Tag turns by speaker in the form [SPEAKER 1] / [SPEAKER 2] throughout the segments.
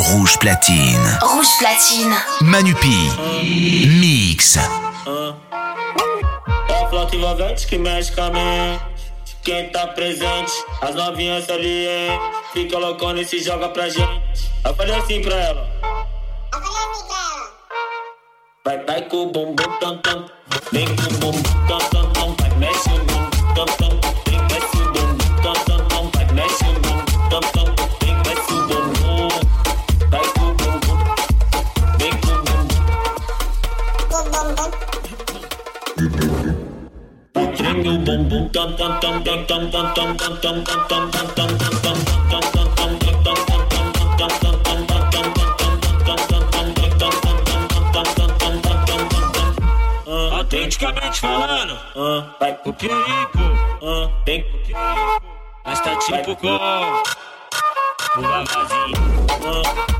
[SPEAKER 1] Rouge platine.
[SPEAKER 2] Rouge platine.
[SPEAKER 1] Manupi. Mix.
[SPEAKER 3] É a flauta que mexe com. Quem tá presente, as novinhas ali, hein? Fica loucona e se joga pra gente. Eu falei assim pra ela.
[SPEAKER 4] Eu falei assim pra ela.
[SPEAKER 3] Vai, vai com o bumbum, tam, tam. Vem com o bumbum, tam, tam. Ah, autenticamente falando, ah, vai pro perigo, tem pro perigo, mas tá tipo com o
[SPEAKER 5] babazinho. Ah.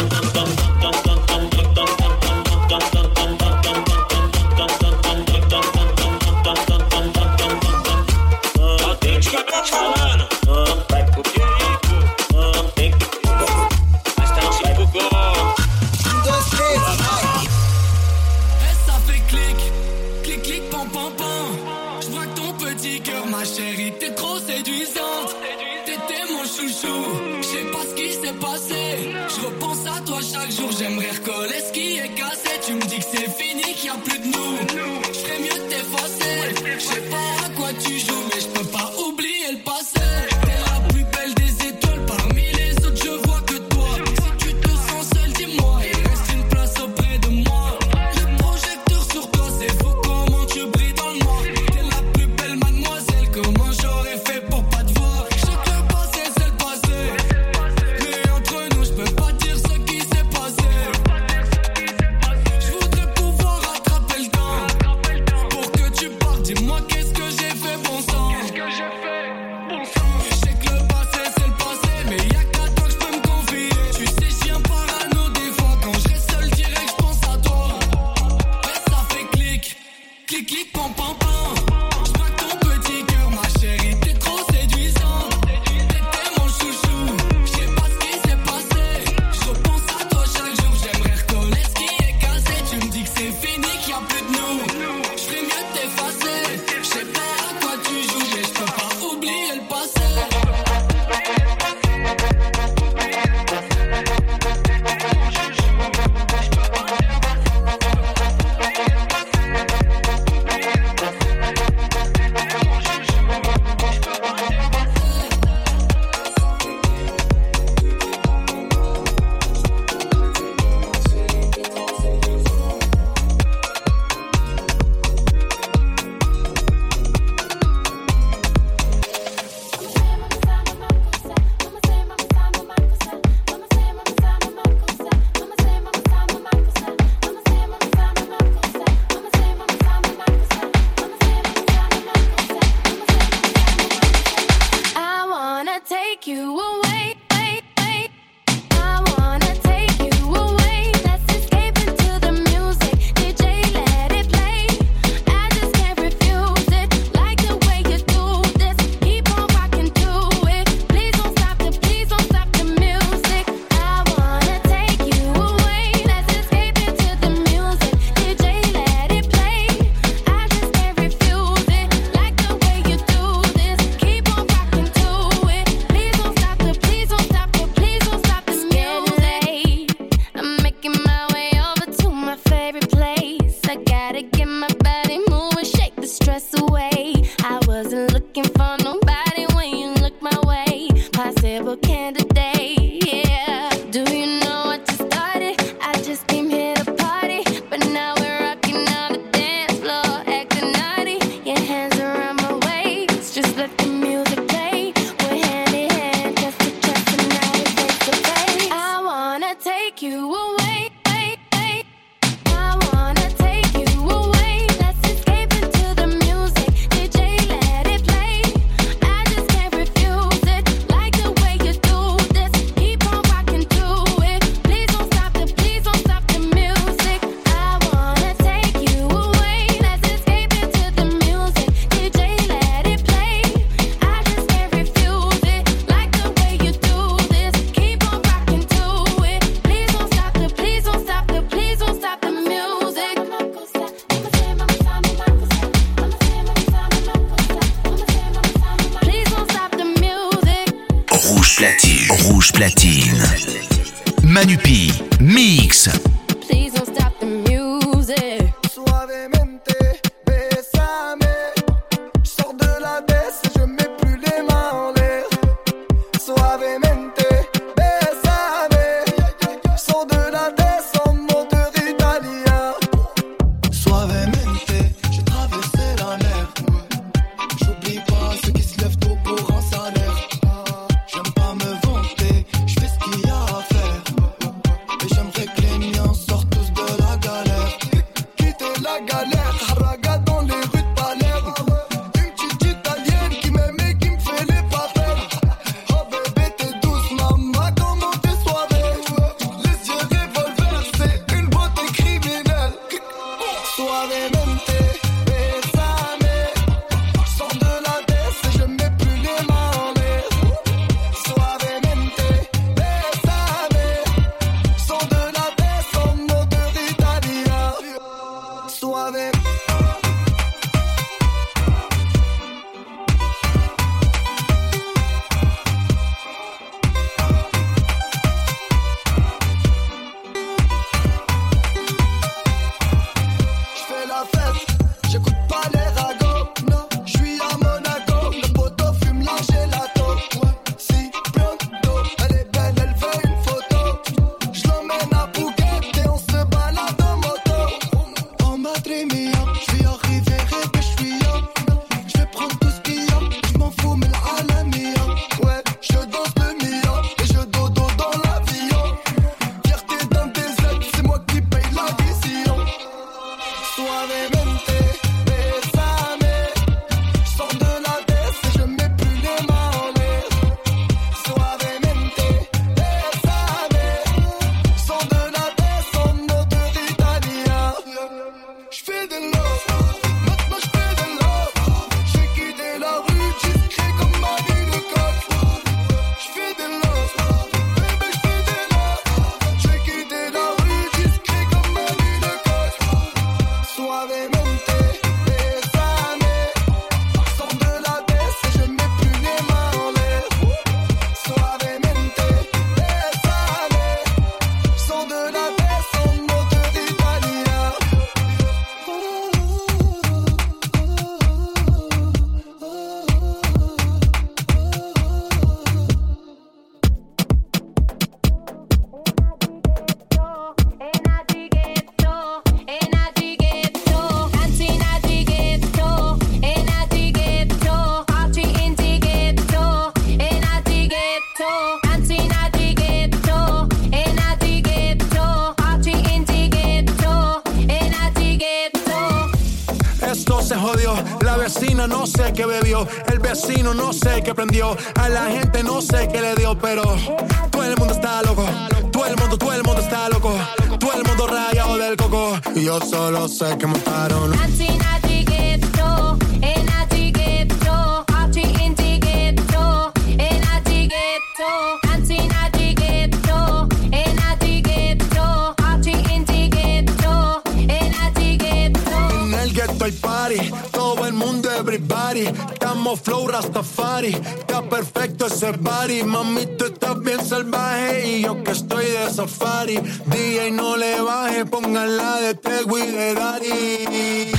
[SPEAKER 5] Somos flow Rastafari, está perfecto ese body. Mami, tú estás bien salvaje y yo que estoy de safari. DJ, no le baje, pónganla de Tego de Daddy.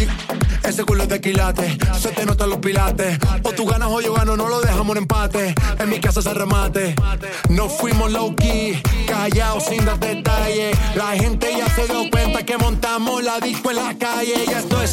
[SPEAKER 5] Ese culo es de quilate, se te notan los pilates. O tú ganas o yo gano, no lo dejamos en empate. En mi casa se remate. No fuimos low key, callados sin dar detalles. La gente ya se dio cuenta que montamos la disco en la calle. Y esto es.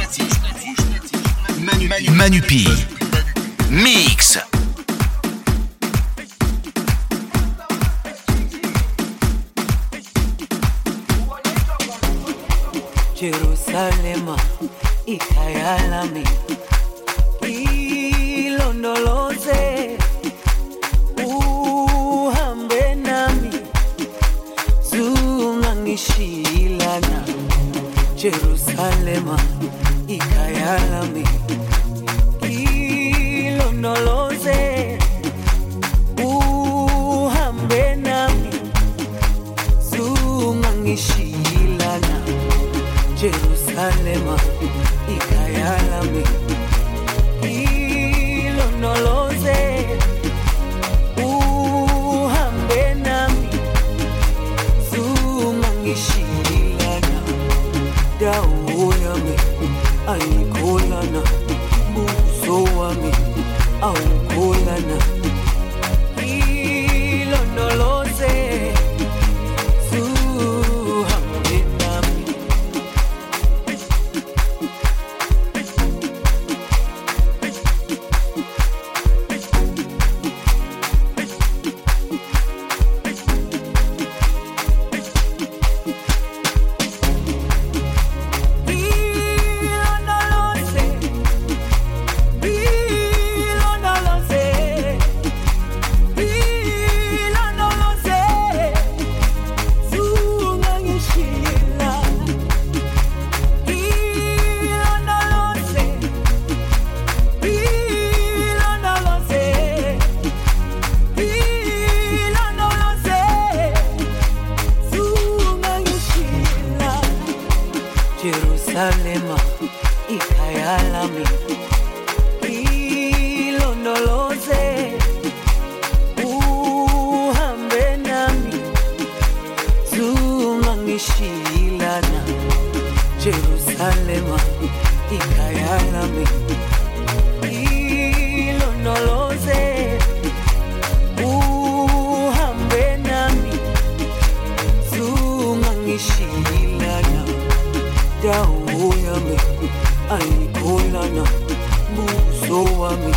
[SPEAKER 1] Manu PY. Mix.
[SPEAKER 6] Jerusalema ikayalami ilondoloze uhambe nami zungangishilana Jerusalema zungangishilana Jerusalema ikhaya lami ayikholana buso wami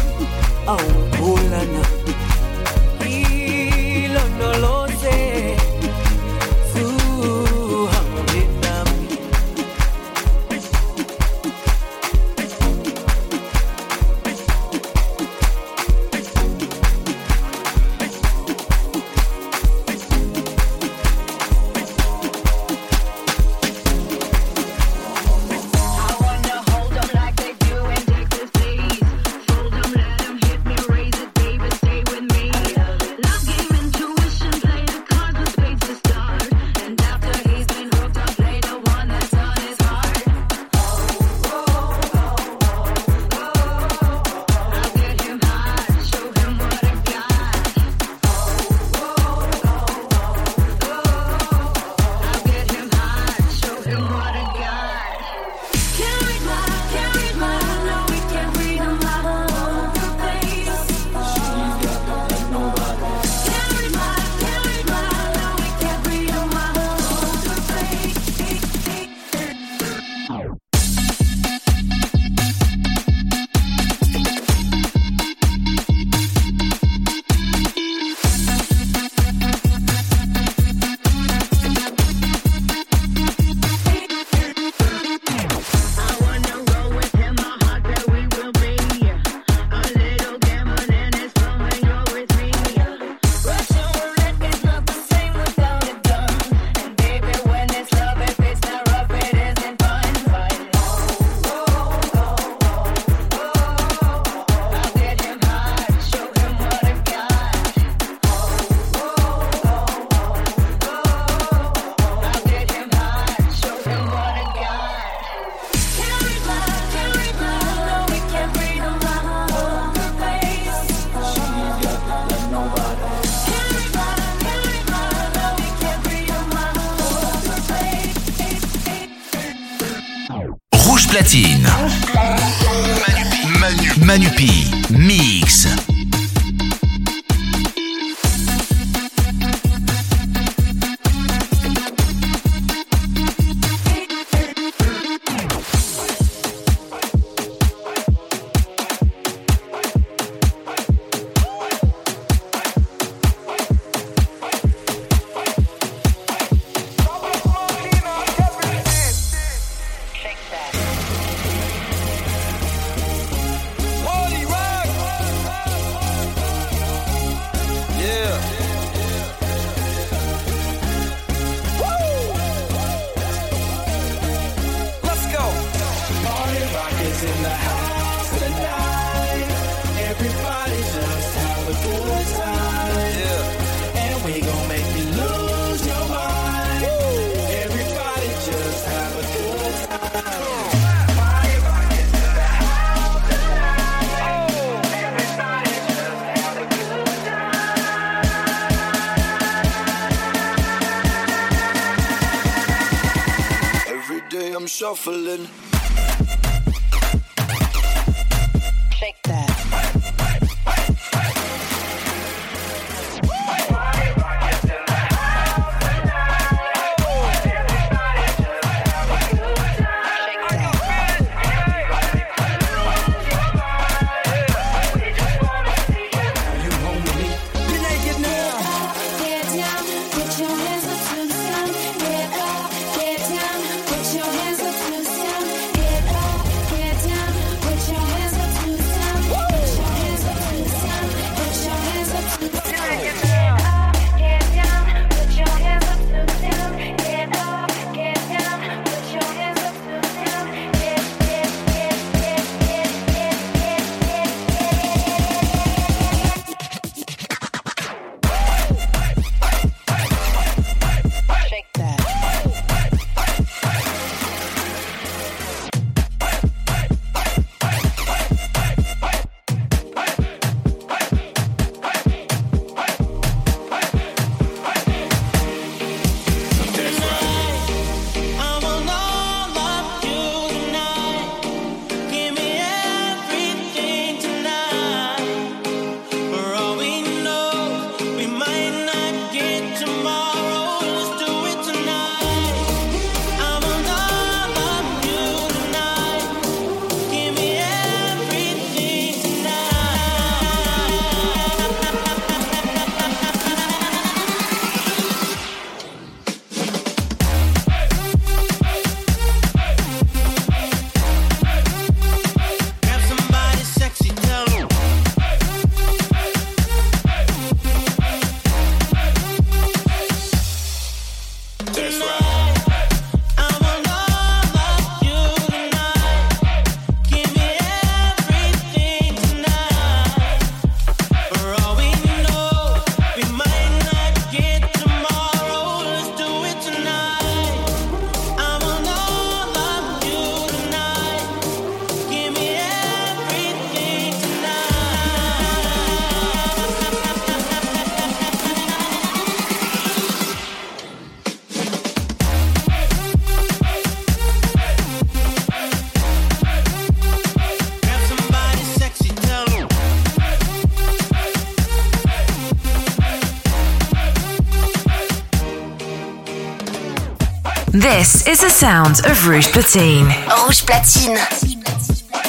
[SPEAKER 7] This is the sound of Rouge Platine.
[SPEAKER 8] Rouge Platine.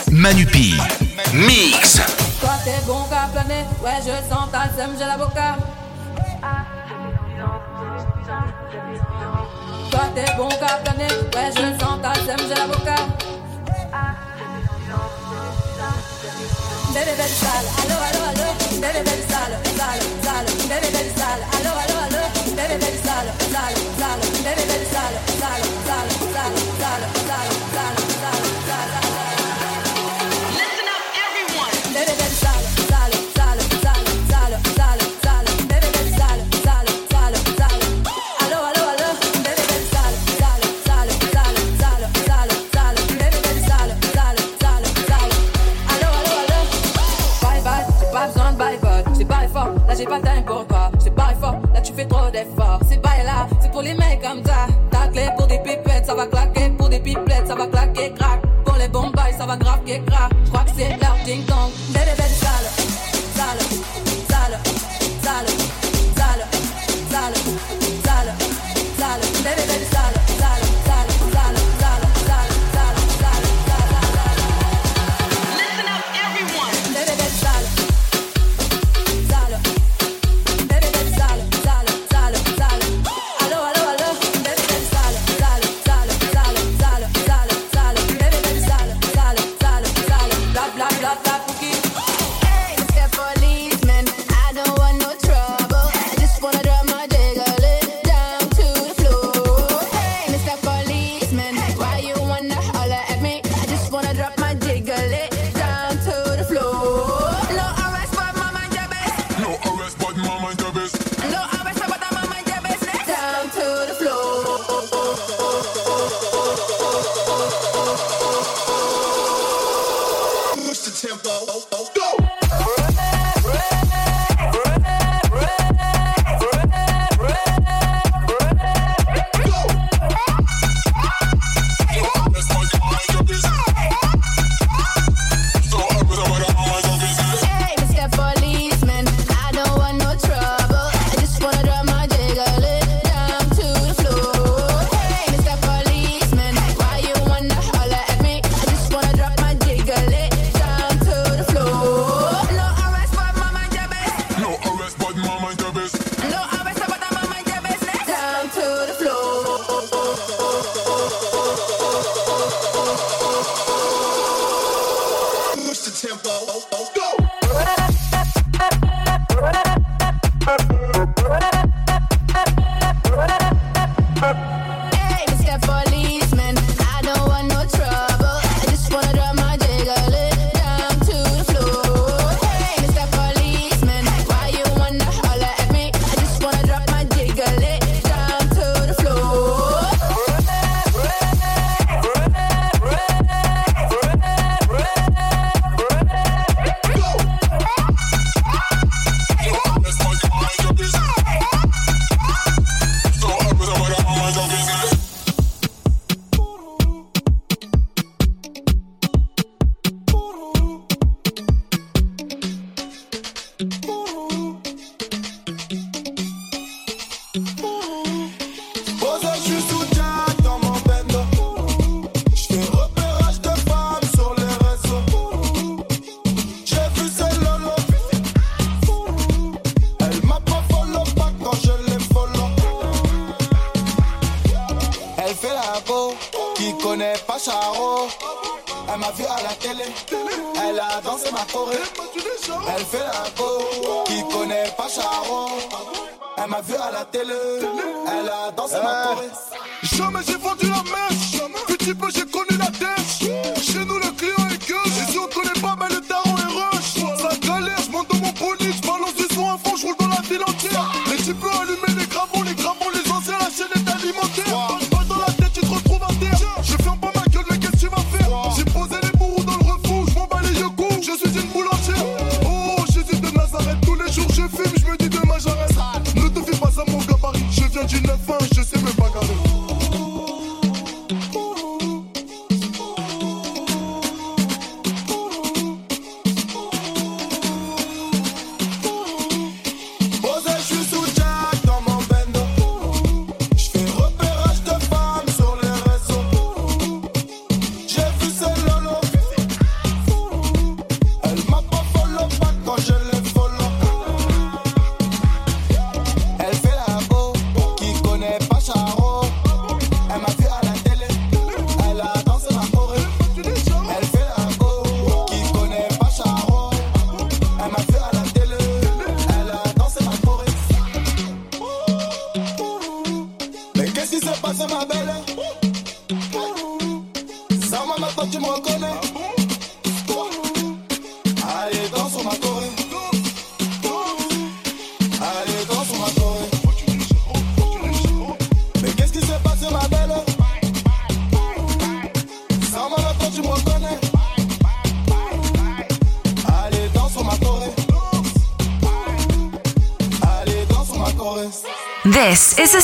[SPEAKER 1] Manupi. Mix.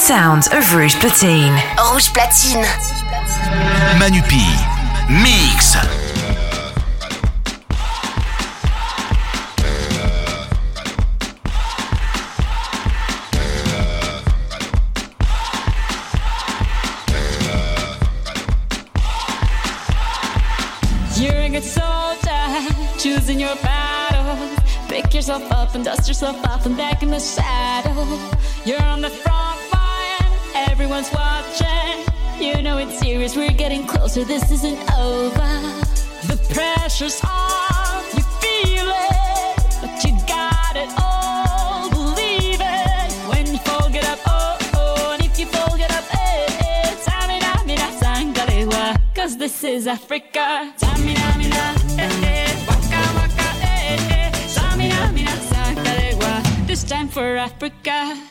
[SPEAKER 7] sounds of Rouge Platine.
[SPEAKER 8] Rouge Platine.
[SPEAKER 9] Manu PY. Mix. pressure, this isn't over. The pressure's on, you feel it, but you got it all, believe it. When you fold it up, oh, oh, and if you fold it up, eh, eh, tamina, mina, sangalewa, cause this is Africa. Tamina, mina, eh, eh, waka, waka, eh, eh, tamina, mina, sangalewa, this time for Africa.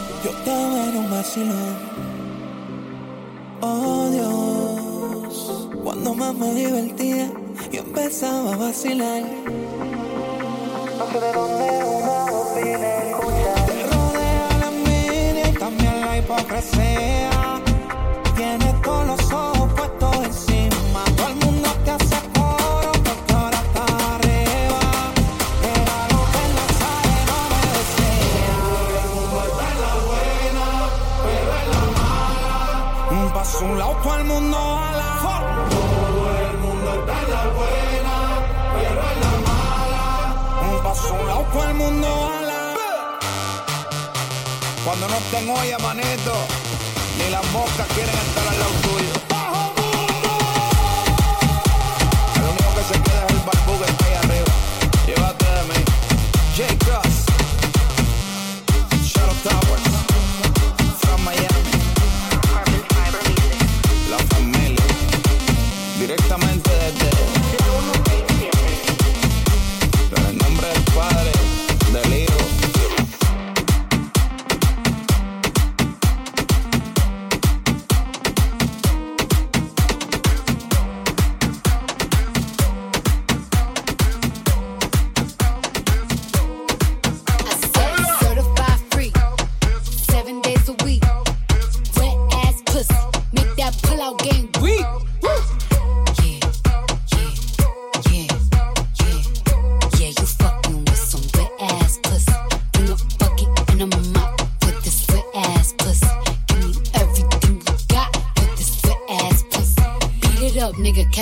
[SPEAKER 10] Oh Dios, cuando más me divertía, yo empezaba a vacilar. No sé de dónde una opina, escucha.
[SPEAKER 11] Te rodea la envidia y también la hipocresía. Cuando no estén olla, manito, ni las moscas quieren estar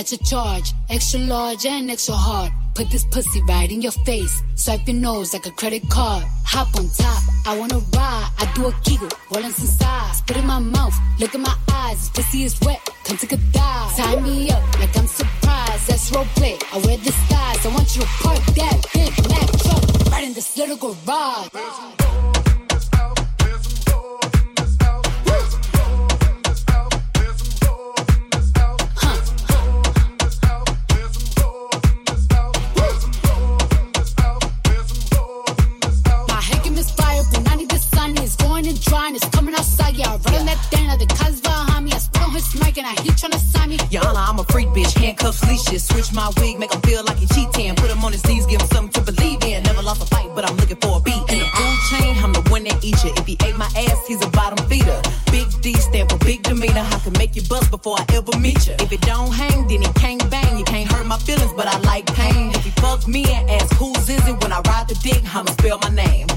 [SPEAKER 12] catch a charge. Extra large and extra hard. Put this pussy right in your face. Swipe your nose like a credit card. Hop on top, I wanna ride. I do a kegel, rollin' some sides. Spit in my mouth, look in my eyes. This pussy is wet, come take a dive. Tie me up like I'm surprised. That's role play. I wear disguise. I want you to park that big Mack truck right in this little garage. On that the behind me. I spit on his mic and I heat tryna sign me.
[SPEAKER 13] Your Honor, I'm a freak bitch, handcuffs, leashes. Switch my wig, make him feel like he cheating. Put him on his knees, give him something to believe in. Never lost a fight, but I'm looking for a beat. In the food chain, I'm the one that eat you. If he ate my ass, he's a bottom feeder. Big D stand for big demeanor. I can make you bust before I ever meet you. If it don't hang, then he can't bang. You can't hurt my feelings, but I like pain. If he fuck me and ask who's is it when I ride the dick, I'ma spell my name.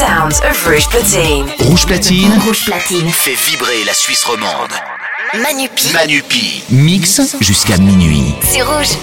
[SPEAKER 7] sounds of Rouge Platine.
[SPEAKER 2] Rouge Platine.
[SPEAKER 7] Rouge Platine.
[SPEAKER 2] Fait vibrer la Suisse romande.
[SPEAKER 7] Manupi.
[SPEAKER 2] Manupi. Mix jusqu'à minuit.
[SPEAKER 7] C'est rouge.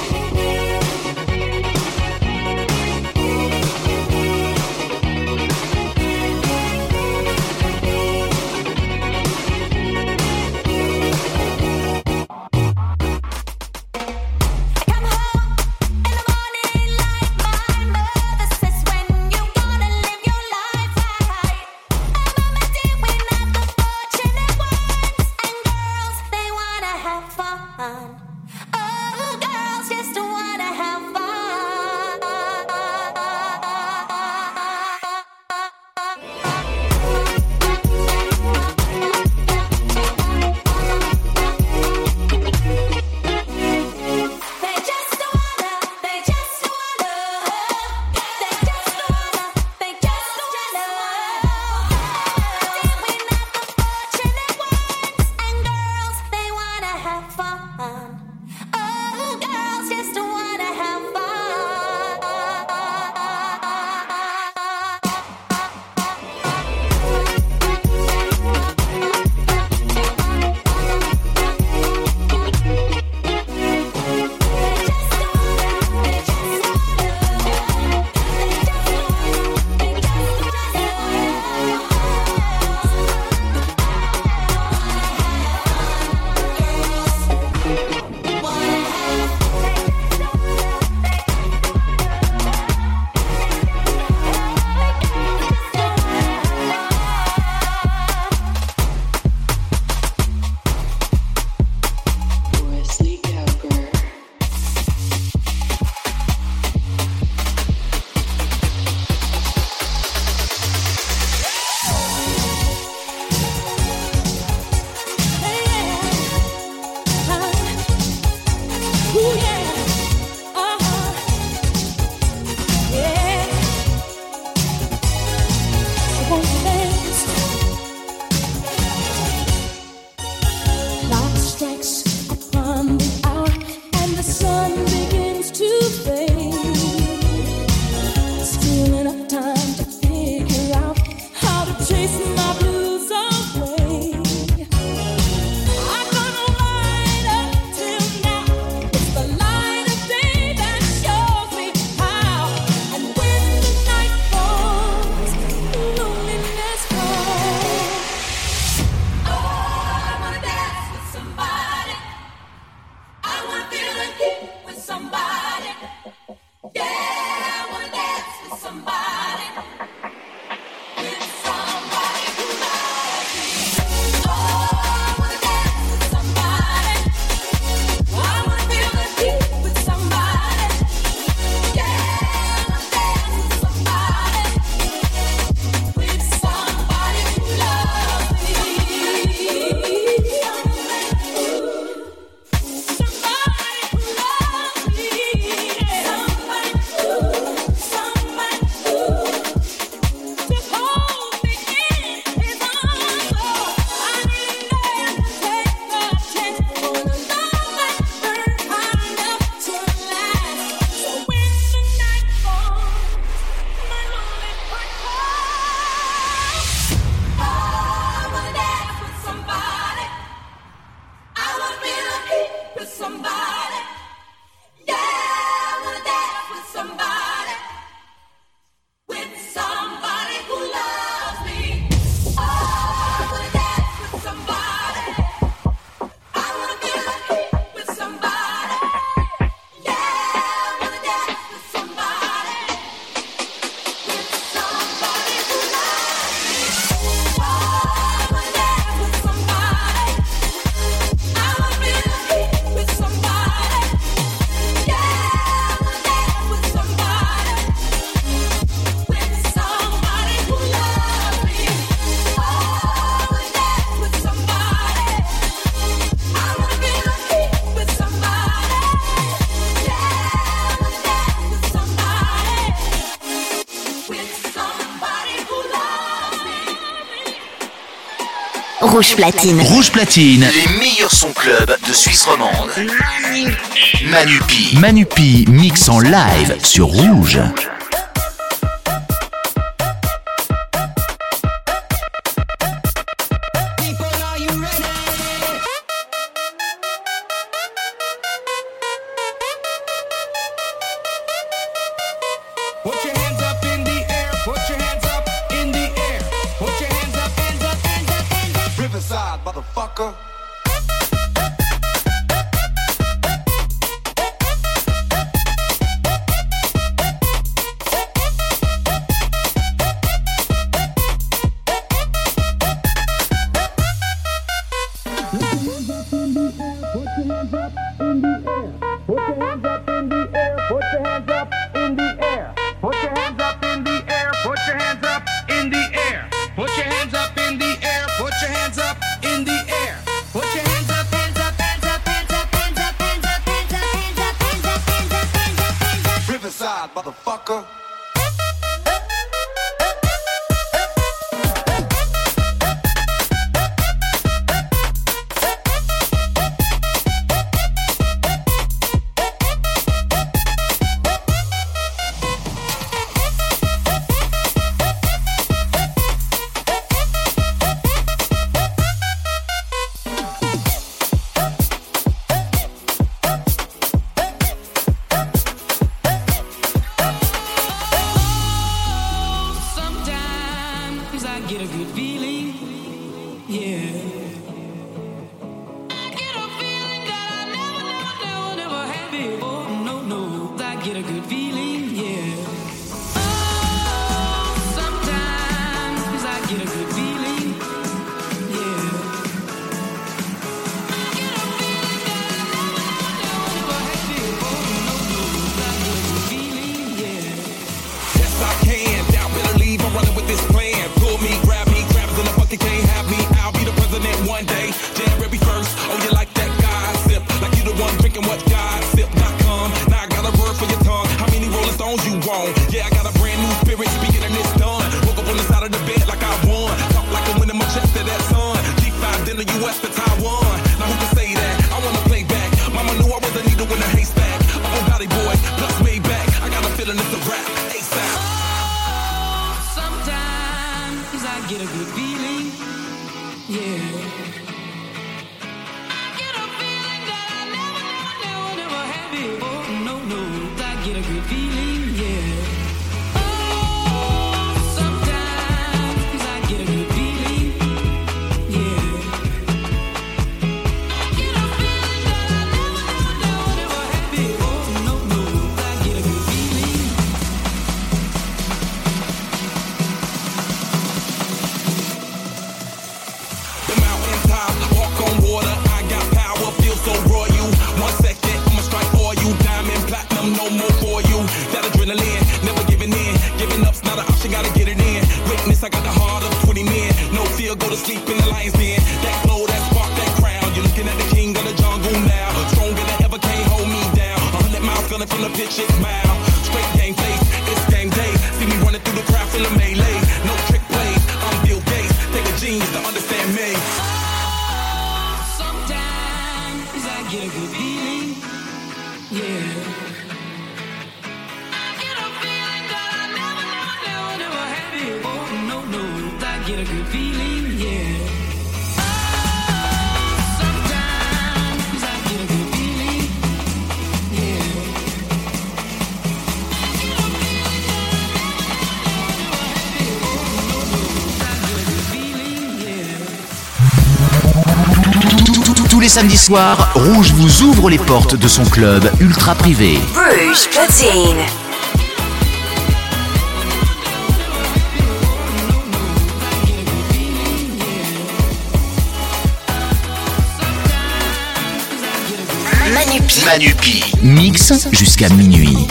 [SPEAKER 8] Rouge Platine.
[SPEAKER 2] Rouge Platine. Les meilleurs sons club de Suisse romande. Manupi. Manupi mix en live sur Rouge.
[SPEAKER 3] your hands up.
[SPEAKER 14] samedi soir, Rouge vous ouvre les portes de son club ultra privé.
[SPEAKER 3] Rouge Platine. Manupi.
[SPEAKER 14] Manupi. Mix jusqu'à minuit.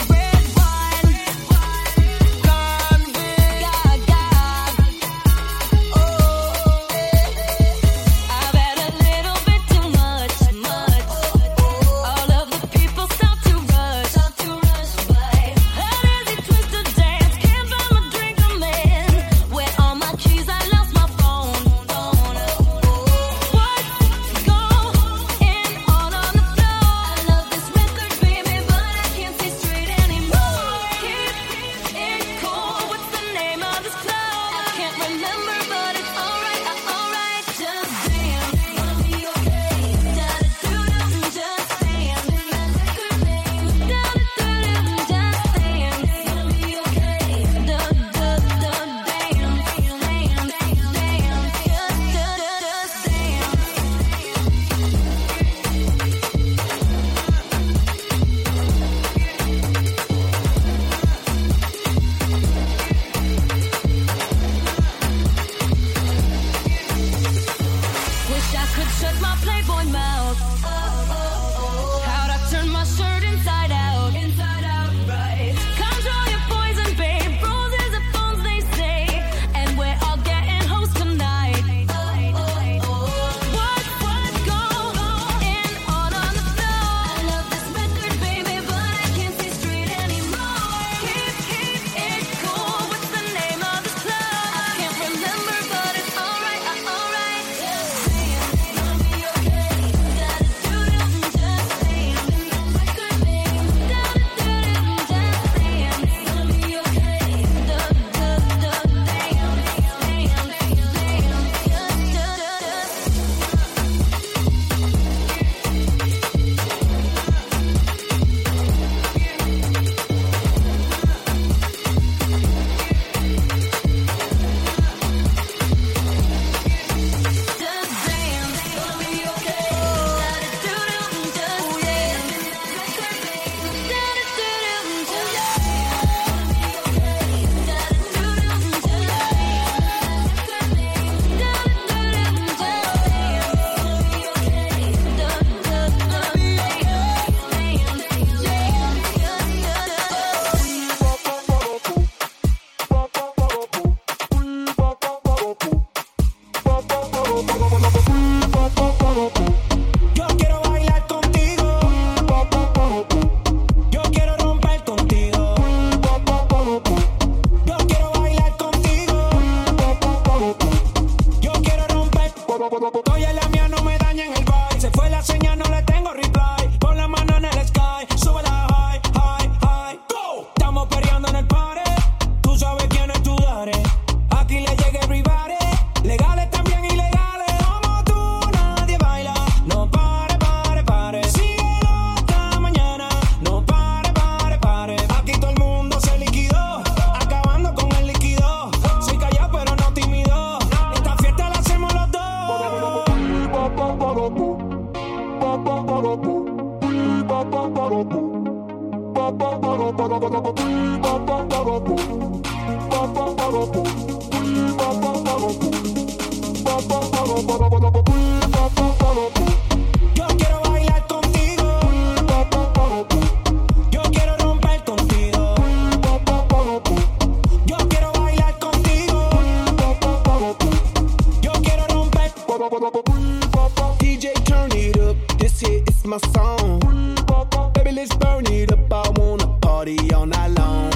[SPEAKER 15] my
[SPEAKER 11] song. Baby, let's burn it up. I wanna party all night long.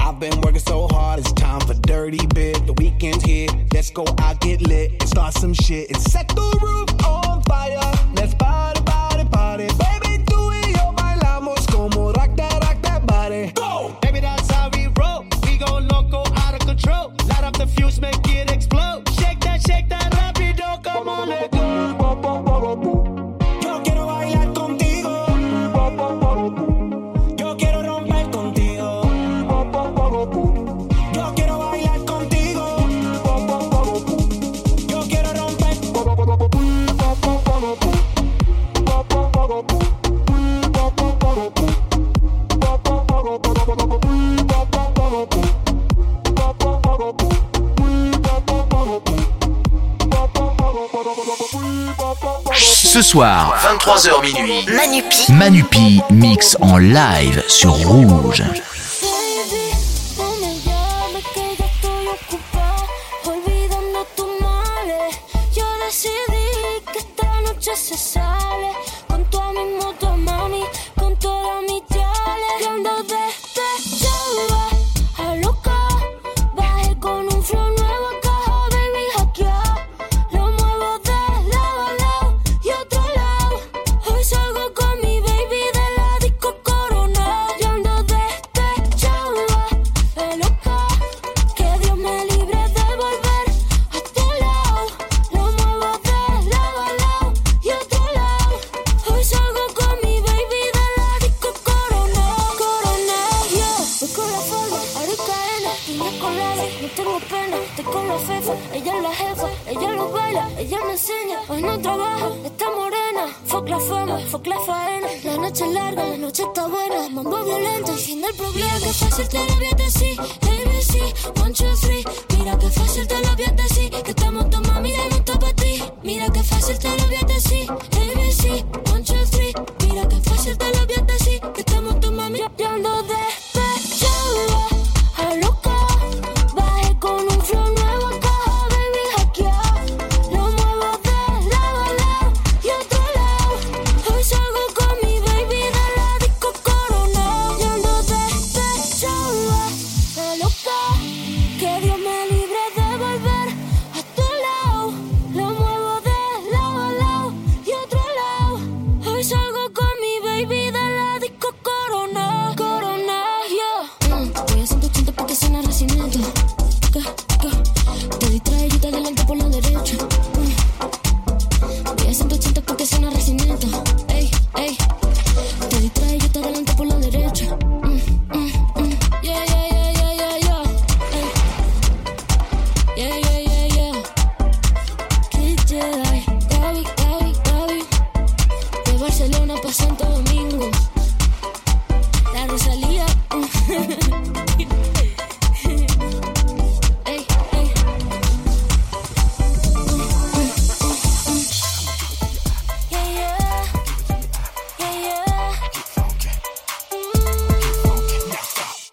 [SPEAKER 11] I've been working so hard, it's time for dirty bit. The weekend's here. Let's go out, get lit, and start some shit, and set the roof
[SPEAKER 1] 23h minuit.
[SPEAKER 7] Manupi.
[SPEAKER 1] Manupi mix en live sur Rouge.
[SPEAKER 14] la faena. La noche es larga, la noche está buena. Mambo violento, el fin del problema. Es fácil, te lo voy a decir. ABC, one, two, three.